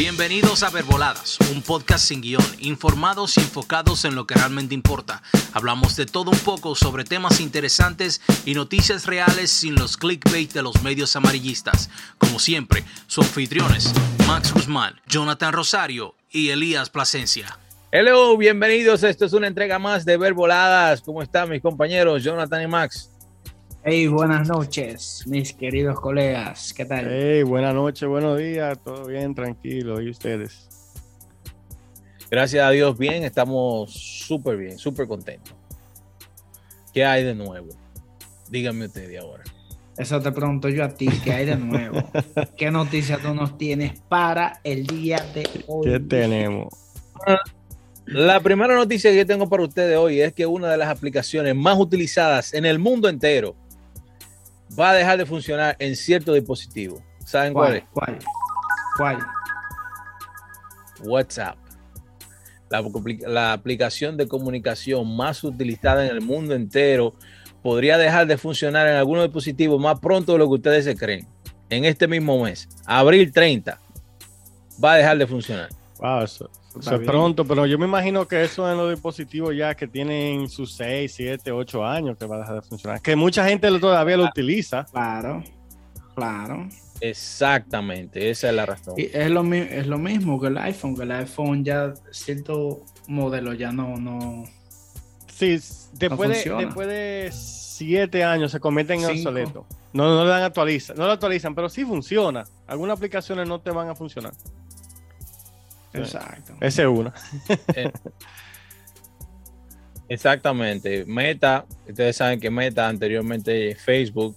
Bienvenidos a Verboladas, un podcast sin guion, informados y enfocados en lo que realmente importa. Hablamos de todo un poco sobre temas interesantes y noticias reales sin los clickbait de los medios amarillistas. Como siempre, sus anfitriones, Max Guzmán, Jonathan Rosario y Elías Plasencia. Hello, bienvenidos. Esto es una entrega más de Verboladas. ¿Cómo están mis compañeros Jonathan y Max? Hey, buenas noches, mis queridos colegas. ¿Qué tal? Hey, buenas noches, buenos días. Todo bien, tranquilo. ¿Y ustedes? Gracias a Dios, bien. Estamos súper bien, súper contentos. ¿Qué hay de nuevo? Díganme ustedes ahora. Eso te pregunto yo a ti, ¿qué hay de nuevo? ¿Qué noticias tú nos tienes para el día de hoy? ¿Qué tenemos? La primera noticia que tengo para ustedes hoy es que una de las aplicaciones más utilizadas en el mundo entero va a dejar de funcionar en cierto dispositivo. ¿Saben cuál, es? ¿Cuál? ¿Cuál? WhatsApp. La, la, aplicación de comunicación más utilizada en el mundo entero podría dejar de funcionar en algunos dispositivos más pronto de lo que ustedes se creen. En este mismo mes, abril 30, va a dejar de funcionar. Wow, eso, es pronto, pero yo me imagino que eso en los dispositivos ya que tienen sus 6, 7, 8 años que va a dejar de funcionar. Que mucha gente todavía lo utiliza. Claro, claro. Exactamente, esa es la razón. Y es lo, es lo mismo que el iPhone, que el iPhone ya cierto modelo ya no... no sí, después, de, después de 7 años se convierten en obsoletos. No, no le dan actualiza, no lo actualizan, pero sí funciona. Algunas aplicaciones no te van a funcionar. Exacto. Ese es uno. Eh, exactamente. Meta, ustedes saben que Meta anteriormente Facebook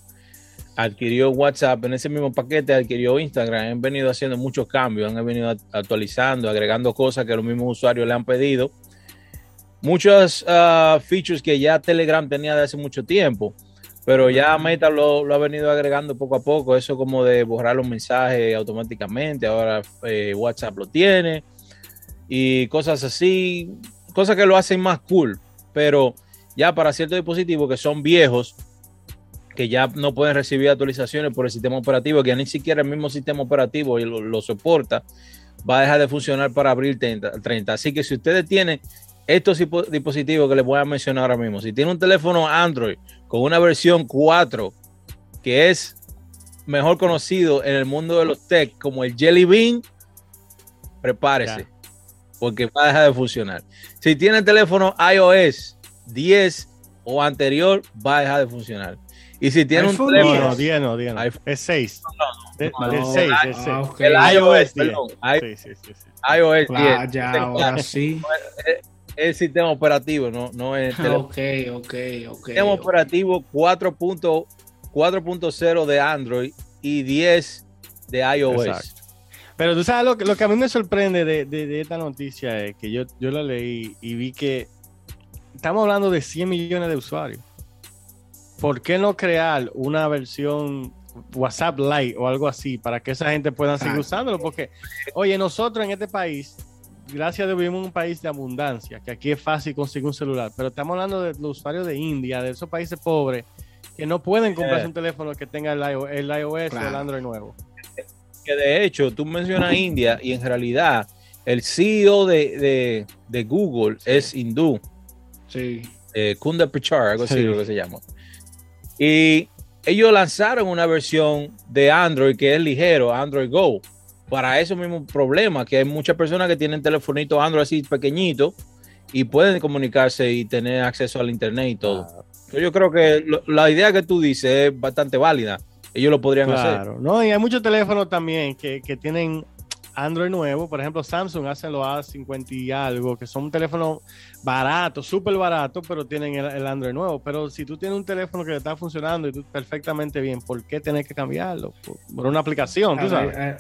adquirió WhatsApp, en ese mismo paquete adquirió Instagram, han venido haciendo muchos cambios, han venido actualizando, agregando cosas que los mismos usuarios le han pedido. Muchos uh, features que ya Telegram tenía de hace mucho tiempo, pero ya Meta lo, ha venido agregando poco a poco, eso como de borrar los mensajes automáticamente, ahora eh, WhatsApp lo tiene y cosas así, cosas que lo hacen más cool, pero ya para ciertos dispositivos que son viejos, que ya no pueden recibir actualizaciones por el sistema operativo, que ya ni siquiera el mismo sistema operativo lo, lo soporta, va a dejar de funcionar para abril 30, 30. Así que si ustedes tienen estos dispositivos que les voy a mencionar ahora mismo, si tiene un teléfono Android con una versión 4, que es mejor conocido en el mundo de los tech como el Jelly Bean, prepárese, ya. porque va a dejar de funcionar. Si tiene el teléfono iOS 10 o anterior, va a dejar de funcionar. Y si tiene un teléfono. No, no, 10 no, 10 no. Es 6. No, no, no, el 6, el 6. Okay. El iOS, perdón. Sí, sí, sí, iOS Claro, 10. ya, ahora sí. El sistema operativo, no, no es el Ok, ok, ok. sistema ok. operativo 4.0 de Android y 10 de iOS. Exacto. Pero tú sabes lo que, lo que a mí me sorprende de, de, de esta noticia es que yo, yo la leí y vi que estamos hablando de 100 millones de usuarios. ¿Por qué no crear una versión WhatsApp Lite o algo así para que esa gente pueda seguir Claro. usándolo? Porque, oye, nosotros en este país, gracias a Dios, vivimos en un país de abundancia, que aquí es fácil conseguir un celular, pero estamos hablando de los usuarios de India, de esos países pobres, que no pueden comprarse Eh. un teléfono que tenga el, iO- el iOS o el. Android nuevo. Que de hecho, tú mencionas India y en realidad el CEO de, de, de Google es hindú, Sí. eh, Kundar Pichar, algo así Sí. lo que se llama. Y ellos lanzaron una versión de Android que es ligero, Android Go, para esos mismos problemas, que hay muchas personas que tienen telefonitos Android así pequeñitos y pueden comunicarse y tener acceso al internet y todo. Yo creo que lo- la idea que tú dices es bastante válida. Ellos lo podrían hacer. Claro, no, y hay muchos teléfonos también que, que tienen Android nuevo, por ejemplo, Samsung hacen los A50 y algo, que son teléfonos baratos, súper baratos, pero tienen el, el Android nuevo. Pero si tú tienes un teléfono que está funcionando y tú perfectamente bien, ¿por qué tener que cambiarlo? Por, por una aplicación, tú sabes. hay-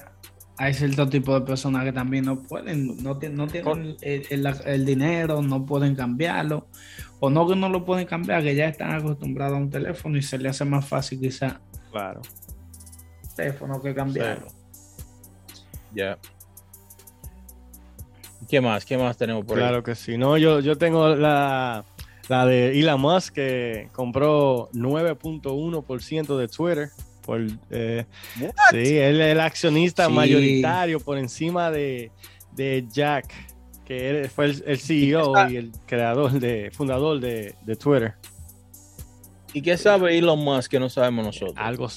hay cierto tipo de personas que también no pueden, no, no tienen el, el- el dinero, no pueden cambiarlo, o no que no lo pueden cambiar, que ya están acostumbrados a un teléfono y se le hace más fácil quizá Claro. teléfono que cambiarlo. Ya. ¿Qué más? ¿Qué más tenemos por Claro que sí. No, yo, yo tengo la, la de Elon Musk que compró 9.1% de Twitter Por, eh, sí, él es el accionista mayoritario por encima de, de Jack, que fue el, CEO y, el creador, de, fundador de, de, Twitter. ¿Y qué sabe Elon Musk que no sabemos nosotros? Algo.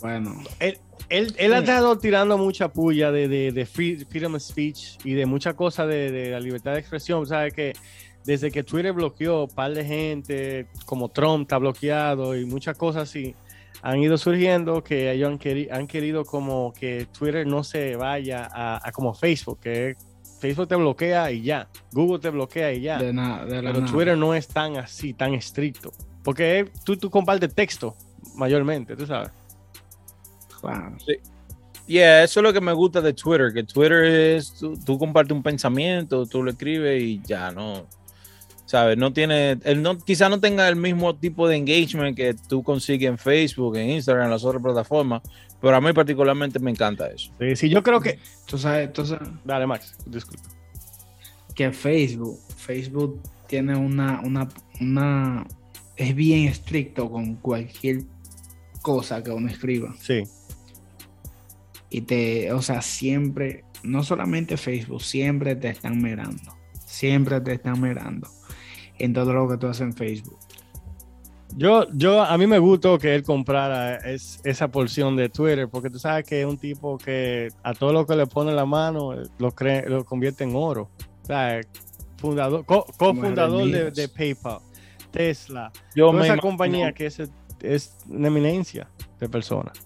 Bueno. Él, él, él ha estado tirando mucha puya de, de, de freedom of speech y de muchas cosas de, de, la libertad de expresión. ¿Sabes que desde que Twitter bloqueó un par de gente, como Trump está bloqueado y muchas cosas así, han ido surgiendo que ellos han, han querido como que Twitter no se vaya a, como Facebook, que Facebook te bloquea y ya, Google te bloquea y ya. De nada, Pero Twitter no es tan así, tan estricto. Porque tú, tú compartes texto mayormente, tú sabes. Claro. Sí. Yeah, eso es lo que me gusta de Twitter, que Twitter es, tú, tú compartes un pensamiento, tú lo escribes y ya, no, ¿sabes? No tiene, él no, quizá no tenga el mismo tipo de engagement que tú consigues en Facebook, en Instagram, en las otras plataformas, pero a mí particularmente me encanta eso. Sí, sí yo creo que... Tú sabes, tú sabes... Dale, Max, disculpa. Que Facebook, Facebook tiene una, una, una, es bien estricto con cualquier cosa que uno escriba. Sí. Y te, o sea, siempre, no solamente Facebook, siempre te están mirando. Siempre te están mirando en todo lo que tú haces en Facebook. Yo, yo, a mí me gustó que él comprara esa porción de Twitter, porque tú sabes que es un tipo que a todo lo que le pone la mano lo, cree, lo convierte en oro. O sea, fundador, cofundador de, PayPal, Tesla, yo toda esa compañía que es, es una eminencia de personas.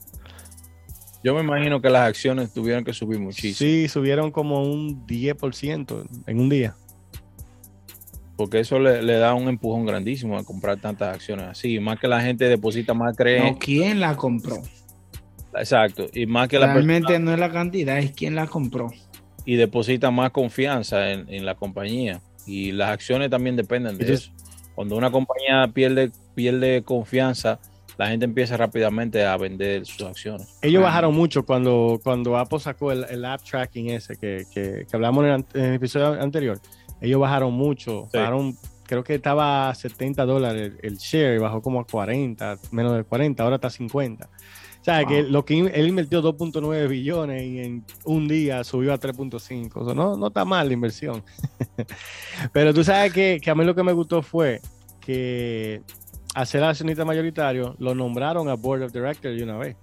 Yo me imagino que las acciones tuvieron que subir muchísimo. Sí, subieron como un 10% en un día porque eso le, da un empujón grandísimo a comprar tantas acciones así, más que la gente deposita más cree. No, ¿quién la compró? Exacto, y más que Realmente la no es la cantidad, es quién la compró. Y deposita más confianza en, la compañía. Y las acciones también dependen de eso. Cuando una compañía pierde, pierde confianza, la gente empieza rápidamente a vender sus acciones. Ellos bajaron mucho cuando, cuando Apple sacó el, app tracking ese que, que, hablamos en el episodio anterior ellos bajaron mucho, bajaron, creo que estaba a 70 dólares el, share y bajó como a 40, menos de 40, ahora está a 50. O sea, que lo que él invirtió 2.9 billones y en un día subió a 3.5. O sea, no, no está mal la inversión. Pero tú sabes que, que, a mí lo que me gustó fue que a ser accionista mayoritario lo nombraron a Board of Directors de una vez.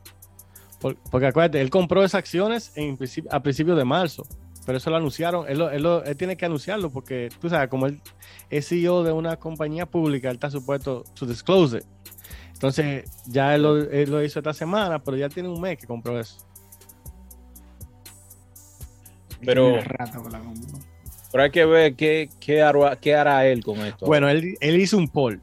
porque acuérdate, él compró esas acciones en, a principios de marzo pero eso lo anunciaron, él, él, tiene que anunciarlo porque tú sabes, como él es CEO de una compañía pública, él está supuesto to disclose it. Entonces, ya él lo, hizo esta semana, pero ya tiene un mes que compró eso. Pero, pero hay que ver qué, qué, hará, qué hará él con esto. Bueno, él, él hizo un poll.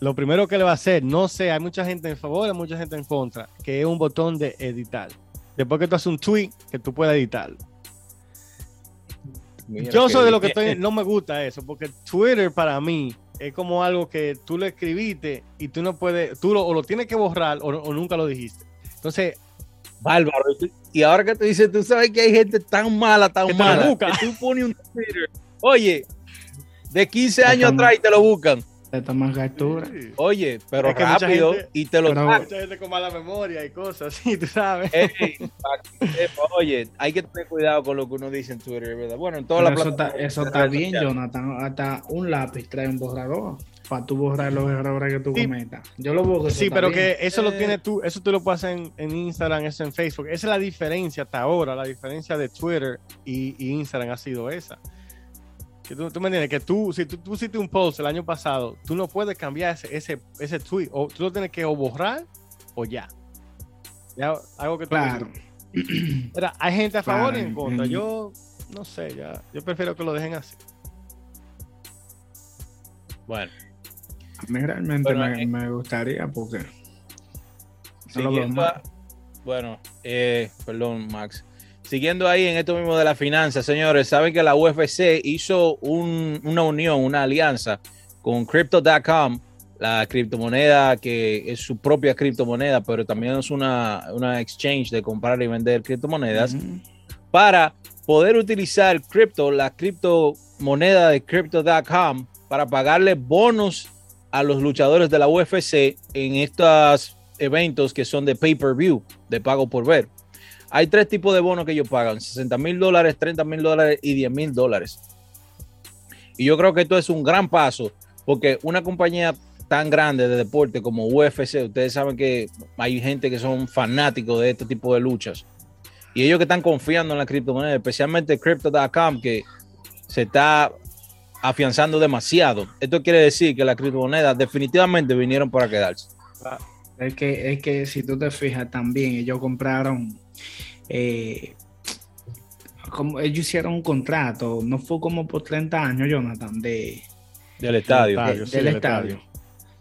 Lo primero que le va a hacer, no sé, hay mucha gente en favor, hay mucha gente en contra, que es un botón de editar. Después que tú haces un tweet, que tú puedas editarlo yo soy de lo que estoy, no me gusta eso, porque Twitter para mí es como algo que tú lo escribiste y tú no puedes, tú lo, o lo tienes que borrar o, nunca lo dijiste. Entonces, bárbaro. Y ahora que te dices, tú sabes que hay gente tan mala, tan mala, que tú pones un Twitter, oye, de 15 años atrás y te lo buscan te toman captura. Oye, pero rápido y te lo pero, Mucha gente con mala memoria y cosas así, tú sabes. oye, hay que tener cuidado con lo que uno dice en Twitter, ¿verdad? Bueno, en todas las Eso está, eso está bien, Jonathan. Hasta un lápiz trae un borrador para tú borrar los errores que tú cometas. Yo lo busco. Sí, pero que eso lo tienes tú, eso tú lo puedes hacer en, en, Instagram, eso en Facebook. Esa es la diferencia hasta ahora, la diferencia de Twitter y, y Instagram ha sido esa tú, me entiendes que tú, si tú, tú hiciste un post el año pasado, tú no puedes cambiar ese, ese, ese tweet, o tú lo tienes que o borrar o ya. ya algo que tú Claro. hay gente a favor y en contra. Yo no sé, ya. Yo prefiero que lo dejen así. Bueno. A mí realmente me, eh, me, gustaría porque. bueno, eh, perdón, Max. Siguiendo ahí en esto mismo de la finanza, señores, saben que la UFC hizo una unión, una alianza con Crypto.com, la criptomoneda que es su propia criptomoneda, pero también es una, exchange de comprar y vender criptomonedas, para poder utilizar cripto, la criptomoneda de Crypto.com, para pagarle bonos a los luchadores de la UFC en estas eventos que son de pay-per-view, de pago por ver. Hay tres tipos de bonos que ellos pagan, 60 mil dólares, 30 mil dólares y 10 mil dólares. Y yo creo que esto es un gran paso, porque una compañía tan grande de deporte como UFC, ustedes saben que hay gente que son fanáticos de este tipo de luchas. Y ellos que están confiando en la criptomoneda, especialmente Crypto.com, que se está afianzando demasiado. Esto quiere decir que las criptomonedas definitivamente vinieron para quedarse. Es que, es que si tú te fijas también, ellos compraron, eh, como ellos hicieron un contrato, no fue como por 30 años, Jonathan, de, del estadio. de- estadio, del sí, del estadio. estadio.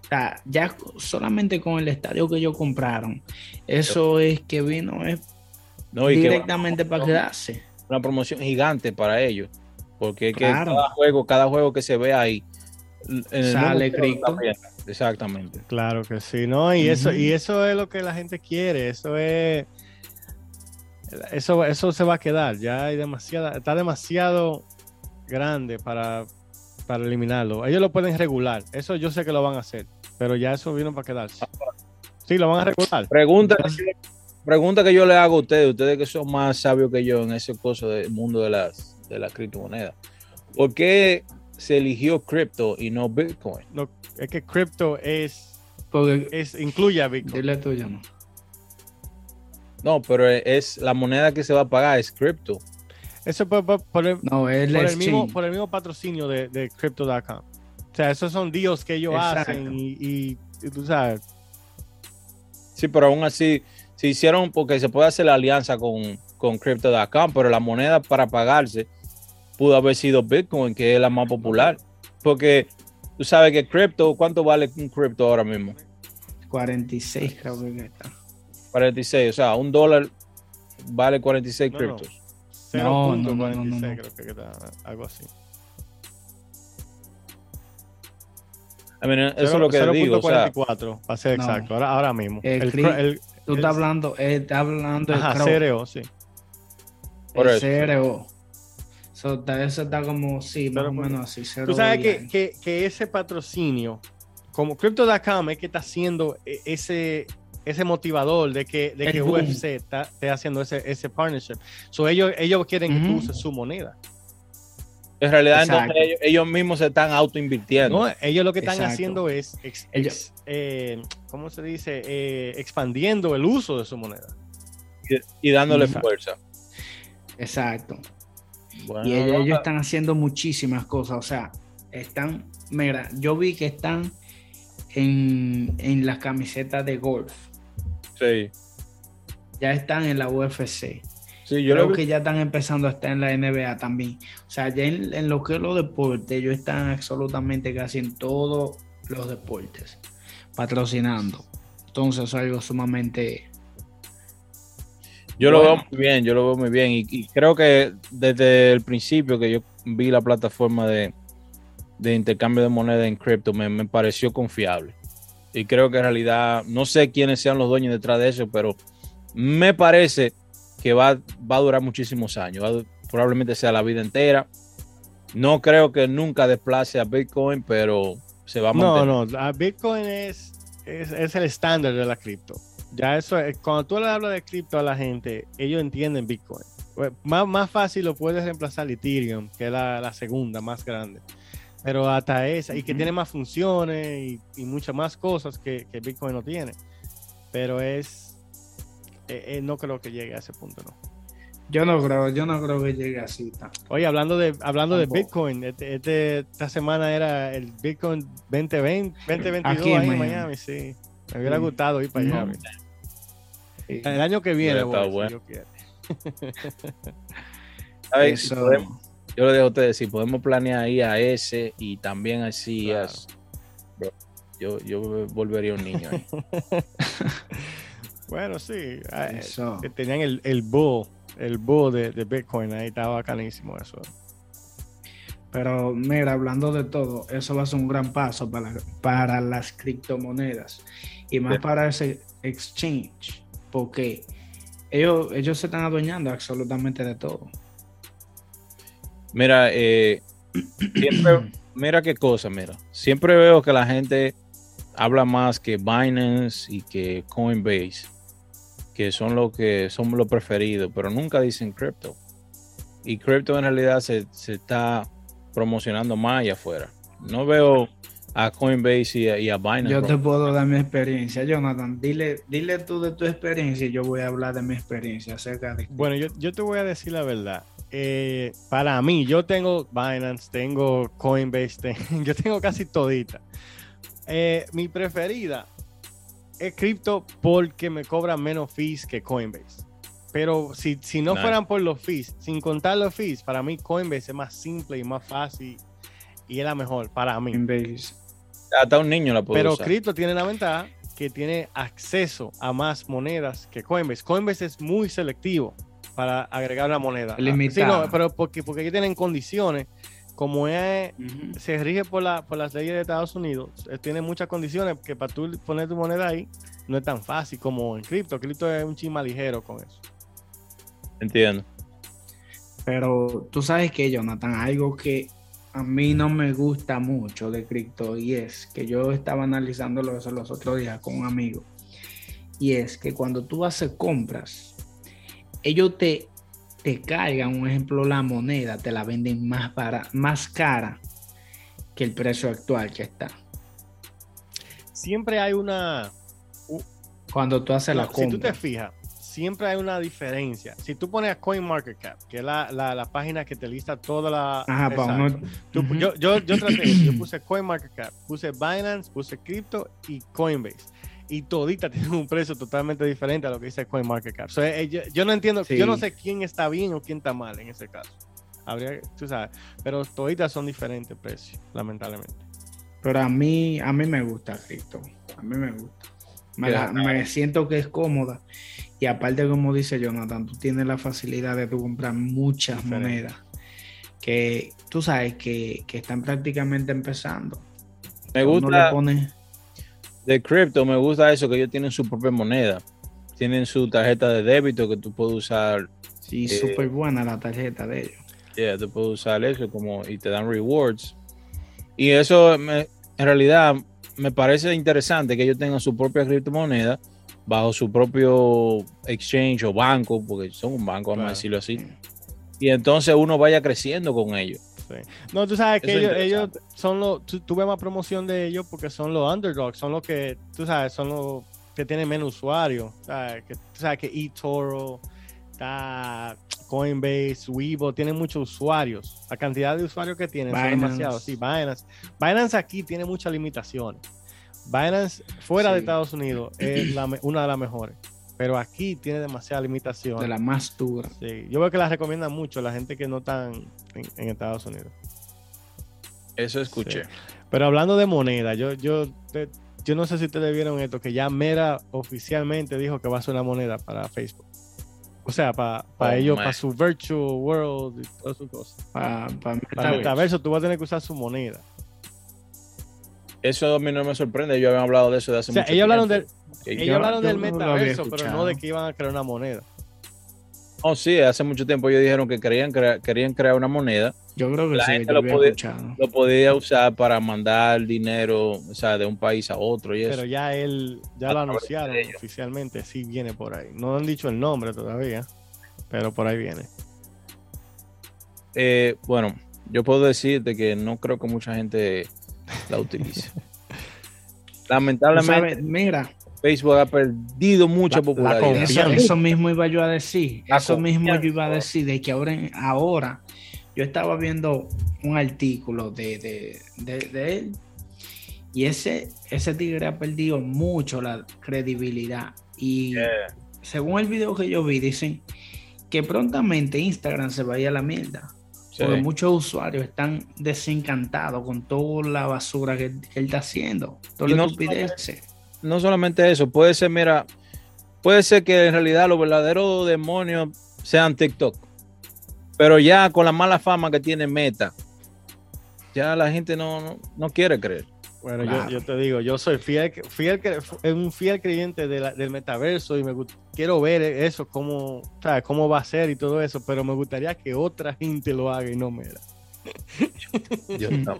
O sea, ya solamente con el estadio que ellos compraron, eso es que vino es No, y que directamente para quedarse. una promoción gigante para ellos. Porque es que Claro. cada juego, cada juego que se ve ahí. En el Sale cripto. Exactamente. Claro que sí, ¿no? Y eso, y eso es lo que la gente quiere, eso es eso, eso se va a quedar, ya hay demasiada, está demasiado grande para, para eliminarlo. Ellos lo pueden regular, eso yo sé que lo van a hacer, pero ya eso vino para quedarse. Sí, lo van a regular. Pregunta, pregunta que yo le hago a ustedes, ustedes que son más sabios que yo en ese coso del mundo de las, de las criptomonedas. ¿Por qué se eligió cripto y no Bitcoin? No, es que cripto es, Porque, es incluye a Bitcoin. dile tuyo, ¿no? No, pero es la moneda que se va a pagar, es cripto. Eso por, por- por el, No, es el por el mismo, por el mismo patrocinio de, de Crypto.com. O sea, esos son deals que ellos Exacto. hacen y, y- y tú sabes, Sí, pero aún así se hicieron porque se puede hacer la alianza con, con Crypto.com, pero la moneda para pagarse pudo haber sido Bitcoin, que es la más popular. Porque tú sabes que cripto, ¿cuánto vale un cripto ahora mismo? 46 creo que está. 46, o sea, un dólar vale 46 No, criptos. No, no, no, 0.46 no, no, no. creo que está, algo así. I mean, eso es lo que digo. O sea, 0.44, para ser No. exacto, ahora, ahora mismo. El El, el- Tú estás hablando, eh, estás hablando ajá, del CRO, CRO, sí. Por el eso. CRO. So, eso está como, sí, más o punto- menos así. cero Tú sabes que, que, que ese patrocinio, como Crypto.com es que está haciendo e- ese, ese motivador de que, de El que boom. UFC está, esté haciendo ese, ese partnership. So ellos, ellos quieren que tú uses su moneda. en realidad, entonces, ellos, ellos mismos se están autoinvirtiendo. ¿no? Ellos lo que están Exacto. haciendo es, ex- eh, ¿cómo se dice? Eh, expandiendo el uso de su moneda. y, y dándole Exacto. fuerza. Exacto. Bueno, Y ellos, están haciendo muchísimas cosas. O sea, están, mira, yo vi que están en, en las camisetas de golf. sí. Ya están en la UFC. Sí, yo Creo que ya están empezando a estar en la NBA también. O sea, ya en, en lo que es los deportes, ellos están absolutamente casi en todos los deportes, patrocinando. Entonces es algo sumamente... Yo lo veo muy bien, yo lo veo muy bien. Y, y creo que desde el principio que yo vi la plataforma de, de intercambio de moneda en cripto, me, me pareció confiable. Y creo que en realidad, no sé quiénes sean los dueños detrás de eso, pero me parece que va, va a durar muchísimos años. Va probablemente sea la vida entera. No creo que nunca desplace a Bitcoin, pero se va a No, mantener. no, la Bitcoin es, es, es el estándar de la cripto. Ya eso es, cuando tú le hablas de cripto a la gente, ellos entienden Bitcoin. Pues, Más, más fácil lo puedes reemplazar Ethereum, que es la, la segunda más grande. Pero hasta esa, y que tiene más funciones y, y muchas más cosas que, que Bitcoin no tiene. Pero es, eh, eh, no creo que llegue a ese punto, ¿no? Yo no creo, yo no creo que llegue así. tan- Oye, hablando de hablando de Tampoco. Bitcoin, este, este- esta semana era el Bitcoin 2020, 2022 Aquí en ahí en Miami. Sí. Me hubiera gustado ir para allá. No. mira. Sí. El año que viene, si bueno. Dios quiere. ¿Sabes? Si Eso- podemos- yo le digo a ustedes, si podemos planear ahí a ese y también así, Claro. yo, yo volvería un niño ahí. Bueno, sí. ah, eh, Eso. que tenían el, el bull, el bull de, de Bitcoin ahí, estaba bacanísimo eso. Pero mira, hablando de todo, eso va a ser un gran paso para, para las criptomonedas y más Sí. para ese exchange, porque ellos, ellos se están adueñando absolutamente de todo. Mira, eh, siempre, mira qué cosa, mira. Siempre veo que la gente habla más que Binance y que Coinbase, que son los que son los preferidos, pero nunca dicen crypto. Y crypto en realidad se, se está promocionando más allá afuera. No veo a Coinbase y a, Binance. Yo te puedo dar mi experiencia, Jonathan. Dile, dile tú de tu experiencia y yo voy a hablar de mi experiencia acerca de. Bueno, yo, yo te voy a decir la verdad. Eh, para mí, yo tengo Binance, tengo Coinbase, yo tengo casi todita. Eh, mi preferida es cripto porque me cobran menos fees que Coinbase. Pero si, si no fueran por los fees, sin contar los fees, para mí Coinbase es más simple y más fácil y es la mejor para mí. Coinbase hasta un niño la puede Pero cripto tiene la ventaja que tiene acceso a más monedas que Coinbase. Coinbase es muy selectivo para agregar la moneda. Limitado. pero porque, porque aquí tienen condiciones. Como es, se rige por, la, por las leyes de Estados Unidos, eh, tiene muchas condiciones que para tú poner tu moneda ahí no es tan fácil como en cripto. Cripto es un chisma ligero con eso. Entiendo. Pero tú sabes que, Jonathan, algo que a mí no me gusta mucho de cripto y es que yo estaba analizándolo eso los otros días con un amigo. Y es que cuando tú haces compras ellos te te caigan un ejemplo la moneda te la venden más para más cara que el precio actual que está. Siempre hay una cuando tú haces la compra si tú te fijas siempre hay una diferencia. Si tú pones a CoinMarketCap, que es la, la, página que te lista toda la... Ajá, yo, yo, yo traté, yo puse CoinMarketCap, puse Binance, puse Crypto y Coinbase. Y todita tiene un precio totalmente diferente a lo que dice CoinMarketCap. Eh, yo, no entiendo, yo no sé quién está bien o quién está mal en ese caso. Habría, tú sabes, pero toditas son diferentes precios, lamentablemente. Pero a mí, a mí me gusta Crypto. A mí me gusta. me siento que es cómoda y aparte, como dice Jonathan, tú tienes la facilidad de comprar muchas monedas que tú sabes que, están prácticamente empezando. Me gusta de cripto, me gusta eso, que ellos tienen su propia moneda. Tienen su tarjeta de débito que tú puedes usar. Sí, eh, súper buena la tarjeta de ellos. Yeah, tú puedes usar eso como y te dan rewards. Y eso en realidad me parece interesante que ellos tengan su propia criptomoneda bajo su propio exchange o banco, porque son un banco, vamos a decirlo así. Y entonces uno vaya creciendo con ellos. No, tú sabes que ellos, son los, tú, ves más promoción de ellos porque son los underdogs, son los que, tú sabes, son los que tienen menos usuarios. Que, tú sabes que eToro, Coinbase, Weibo, tienen muchos usuarios. La cantidad de usuarios que tienen son demasiados. Sí, Binance. Binance aquí tiene muchas limitaciones. Binance fuera de Estados Unidos es una de las mejores. Pero aquí tiene demasiadas limitaciones. De la más dura. Sí. Yo veo que la recomiendan mucho la gente que no están en, Estados Unidos. Eso escuché. Pero hablando de moneda, yo, yo, yo no sé si ustedes vieron esto, que ya Mera oficialmente dijo que va a ser una moneda para Facebook. O sea, para oh, ellos, para su virtual world y todas sus cosas. Para, para, metaverso, tú vas a tener que usar su moneda. Eso a mí no me sorprende, ellos habían hablado de eso de hace mucho ellos Hablaron del, ellos hablaron del metaverso, pero no de que iban a crear una moneda. Oh, sí, hace mucho tiempo ellos dijeron que querían, querían crear una moneda. Yo creo que la sí, gente lo, podía, lo podía usar para mandar dinero, o sea, de un país a otro y Pero ya él, ya lo anunciaron oficialmente, sí viene por ahí. No han dicho el nombre todavía, pero por ahí viene. Eh, bueno, yo puedo decirte que no creo que mucha gente la utilice. Lamentablemente, mira, Facebook ha perdido mucha popularidad. eso, mismo iba yo a decir. eso mismo yo iba a decir de que ahora, ahora yo estaba viendo un artículo de, él y ese, ese tigre ha perdido mucho la credibilidad. Y según el video que yo vi, dicen que prontamente Instagram se vaya a la mierda. Porque muchos usuarios están desencantados con toda la basura que, él está haciendo. y no, no solamente eso, puede ser, mira, puede ser que en realidad los verdaderos demonios sean TikTok. Pero ya con la mala fama que tiene Meta, ya la gente no, no quiere creer. Bueno, yo, te digo, yo soy fiel, fiel, un fiel creyente del metaverso y me quiero ver eso, cómo, cómo va a ser y todo eso, pero me gustaría que otra gente lo haga y no me da.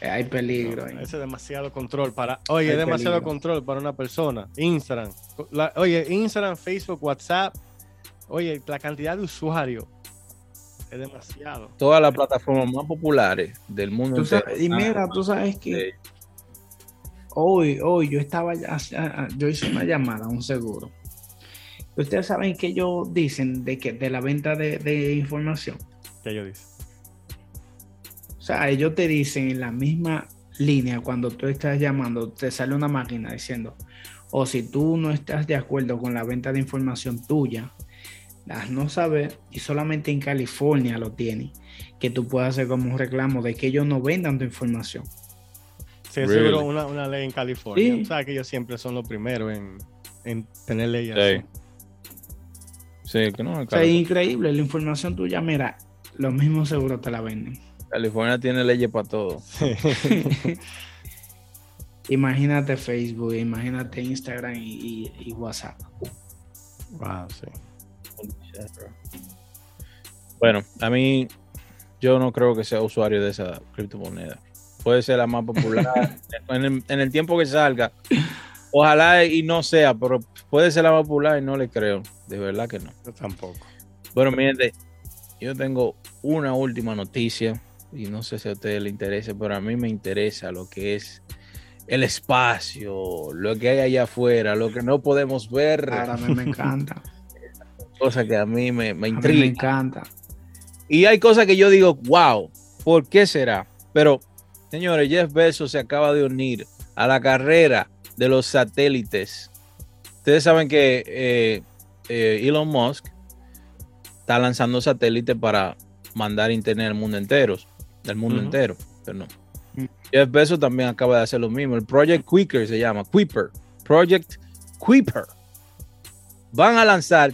hay peligro. No, ese es demasiado control para. Oye, es demasiado peligro. control para una persona. Instagram. La- oye, Instagram, Facebook, WhatsApp. Oye, la cantidad de usuarios es demasiado. Todas las plataformas más populares del mundo Tú sabes- y mira, tú sabes que Sí. Hoy, hoy yo estaba, ya- yo hice una llamada a un seguro. Ustedes saben que ellos dicen de que de la venta de, de información. ¿Qué yo dice? O sea, ellos te dicen en la misma línea cuando tú estás llamando, te sale una máquina diciendo, o si tú no estás de acuerdo con la venta de información tuya, haznos saber y solamente en California lo tienen, que tú puedas hacer como un reclamo de que ellos no vendan tu información. Sí, es Really? seguro una, una ley en California. Sí. O sea, que ellos siempre son los primeros en, en tener leyes Sí. así. Sí, que no, O sea, Cali- es increíble, la información tuya, mira, los mismos seguros te la venden. California tiene leyes para todo. imagínate Facebook, imagínate Instagram y, y- y WhatsApp. Wow, sí. Bueno, a mí yo no creo que sea usuario de esa criptomoneda. Puede ser la más popular en, el, en el tiempo que salga. Ojalá y no sea, pero puede ser la más popular y no le creo. De verdad que no. Yo tampoco. Bueno, mi gente, yo tengo una última noticia y no sé si a ustedes les interesa, pero a mí me interesa lo que es el espacio, lo que hay allá afuera, lo que no podemos ver, Ahora a mí me encanta. cosa que a mí me, me A mí me intriga. encanta. Y hay cosas que yo digo, wow, ¿por qué será? Pero, señores, Jeff Bezos se acaba de unir a la carrera de los satélites. Ustedes saben que eh, eh, Elon Musk está lanzando satélites para mandar internet al mundo entero, del mundo entero. Pero no. Mm. Jeff Bezos también acaba de hacer lo mismo. El Project Quicker se llama, Kuiper. Project Kuiper. Van a lanzar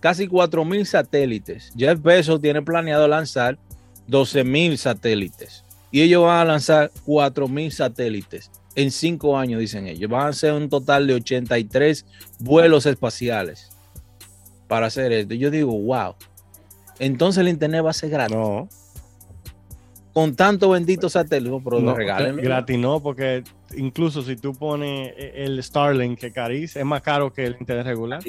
casi 4.000 satélites. Jeff Bezos tiene planeado lanzar 12.000 satélites. Y ellos van a lanzar 4.000 satélites en cinco años, dicen ellos. Van a hacer un total de 83 vuelos espaciales para hacer esto. Yo digo, wow. Entonces el internet va a ser gratis. No, Con tanto bendito satélite, pero no regalen. gratis no, porque incluso si tú pones el Starlink que cariz, es más caro que el internet regular.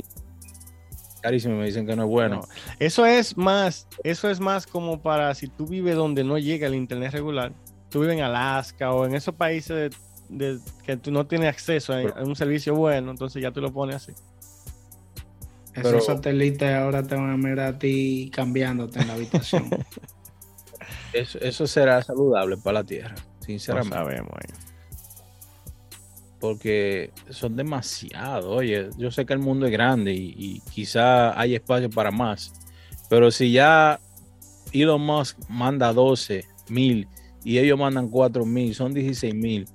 Carísimo, me dicen que no es bueno. No. Eso es más, eso es más como para si tú vives donde no llega el internet regular, tú vives en Alaska o en esos países de, de- que tú no tienes acceso a, a un servicio bueno, entonces ya tú lo pones así. Esos Pero- satélites ahora te van a mirar a ti cambiándote en la habitación. Eso, eso será saludable para la Tierra, No sinceramente. sabemos. ahí. Porque son demasiado. Oye, yo sé que el mundo es grande y, y quizá hay espacio para más, pero si ya Elon Musk manda 12 mil y ellos mandan 4 mil, son 16 mil.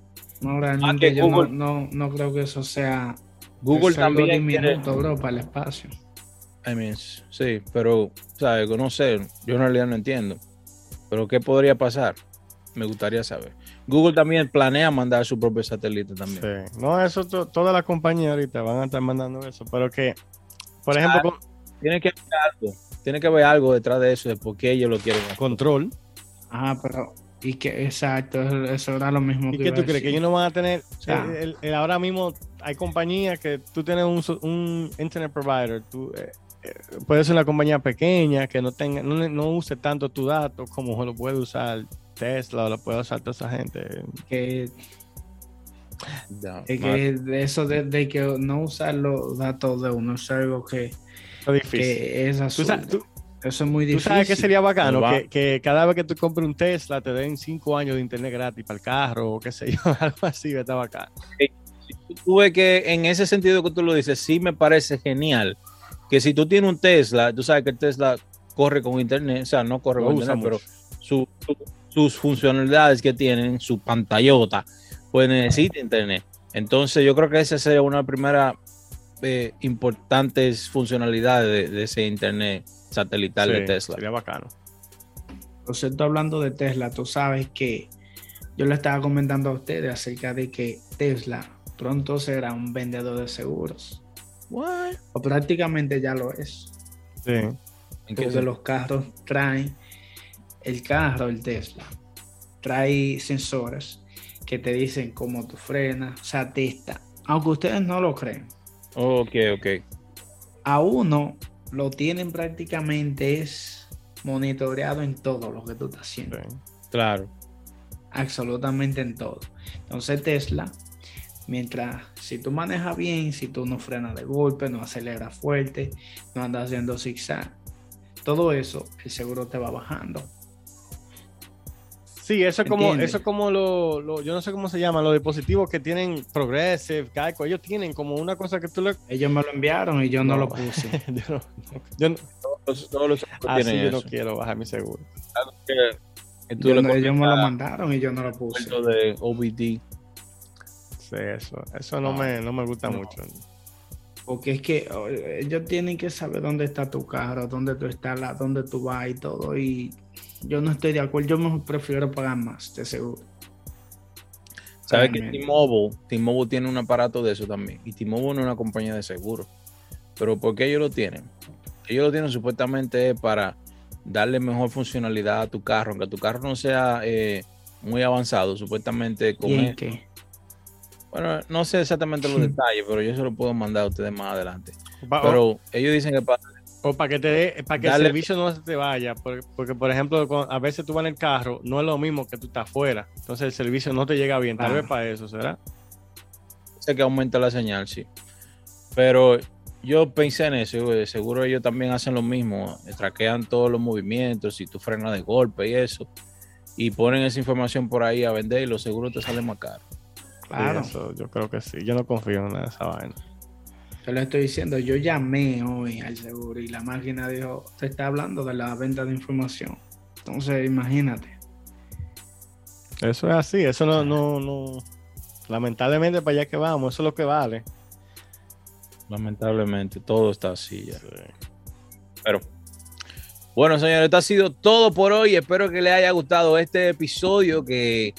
No, Ah, realmente que yo no, Google- no, no creo que eso sea Google es algo también quiere- diminuto, bro, para el espacio. I mean, sí, pero, ¿sabes? No sé, yo en realidad no entiendo. Pero ¿qué podría pasar? Me gustaría saber. Google también planea mandar su propio satélite también. Sí. No, eso to- todas las compañías ahorita van a estar mandando eso, pero que, por ejemplo, con Tiene que haber algo, tiene que haber algo detrás de eso, de por qué ellos lo quieren hacer. control. Ajá, pero y que exacto, eso- era lo mismo ¿Y que qué tú crees? Que ellos no van a tener. sea- el- el- el- ahora mismo hay compañías que tú tienes un, un internet provider. Tú, eh, eh, puede ser una compañía pequeña que no tenga no, no use tanto tu dato como lo puede usar Tesla o lo puede usar toda esa gente. que, Ya, es mal. que de eso de, de que no usar los datos de uno es algo que, Es difícil. que es Tú azul. sabes, tú- eso es muy tú difícil. sabes que sería bacano Va. que, que cada vez que tú compres un Tesla te den cinco años de internet gratis para el carro o qué sé yo, algo así, está bacano. tú ves que en ese sentido que tú lo dices, sí me parece genial que si tú tienes un Tesla, tú sabes que el Tesla corre con internet, o sea, no corre Lo con internet, pero su- sus funcionalidades que tienen, su pantallota, pues necesita internet. Entonces yo creo que esa sería una de las primeras eh, importantes funcionalidades de, de ese internet satelital de Tesla. Sería bacano. Por cierto, hablando de Tesla, tú sabes que yo le estaba comentando a ustedes acerca de que Tesla pronto será un vendedor de seguros. O prácticamente ya lo es. Sí. ¿En qué Porque los carros traen, el carro, el Tesla, trae sensores que te dicen cómo tú frenas, o sea, testa. Aunque ustedes no lo creen. Ok, ok. A uno lo tienen prácticamente es monitoreado en todo lo que tú estás haciendo. Claro. Absolutamente en todo. Entonces Tesla, mientras si tú manejas bien, si tú no frenas de golpe, no aceleras fuerte, no andas haciendo zigzag, todo eso el seguro te va bajando. Sí, eso es como, eso como lo, yo no sé cómo se llama, los dispositivos que tienen Progressive, Geico, ellos tienen como una cosa que tú le... Ellos me lo enviaron y yo no, lo puse. yo no, todos, los, Así yo no quiero bajar mi seguro. ellos me lo mandaron y yo no lo puse. de OBD. Sí, eso, eso no, me, no me gusta mucho. Porque es que ellos tienen que saber dónde está tu carro, dónde tú estás, dónde tú vas y todo. Y yo no estoy de acuerdo. Yo me prefiero pagar más, de seguro. ¿Sabes que T-Mobile, T-Mobile tiene un aparato de eso también? Y T-Mobile no es una compañía de seguro. Pero ¿por qué ellos lo tienen? Ellos lo tienen supuestamente para darle mejor funcionalidad a tu carro, aunque tu carro no sea eh, muy avanzado, supuestamente con ¿Y qué? Bueno, no sé exactamente los detalles, pero yo se lo puedo mandar a ustedes más adelante. pero ellos dicen que para o para que, te para que el servicio no se te vaya, porque, por ejemplo, a veces tú vas en el carro, no es lo mismo que tú estás afuera, entonces el servicio no te llega bien, tal vez para eso, ¿será? Sé que aumenta la señal, sí. Pero yo pensé en eso, eh, seguro ellos también hacen lo mismo, traquean todos los movimientos, si tú frenas de golpe y eso, y ponen esa información por ahí a vender y los seguros te salen más caros. Claro. yo creo que sí, yo no confío en esa vaina. Yo le estoy diciendo, yo llamé hoy al seguro y la máquina dijo, te está hablando de la venta de información. Entonces, imagínate. Eso es así, eso no, no, no. Lamentablemente para allá que vamos, eso es lo que vale. Lamentablemente, todo está así ya. Pero, bueno, señores, esto ha sido todo por hoy. Espero que les haya gustado este episodio que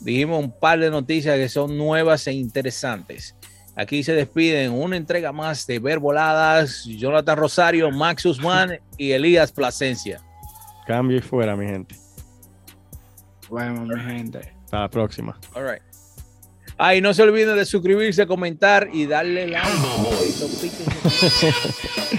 dijimos un par de noticias que son nuevas e interesantes. Aquí se despiden una entrega más de Verboladas, Jonathan Rosario, Max Usman y Elías Plasencia. Cambio y fuera, mi gente. Bueno, mi gente. Hasta la próxima. All right. Ay, no se olviden de suscribirse, comentar y darle like.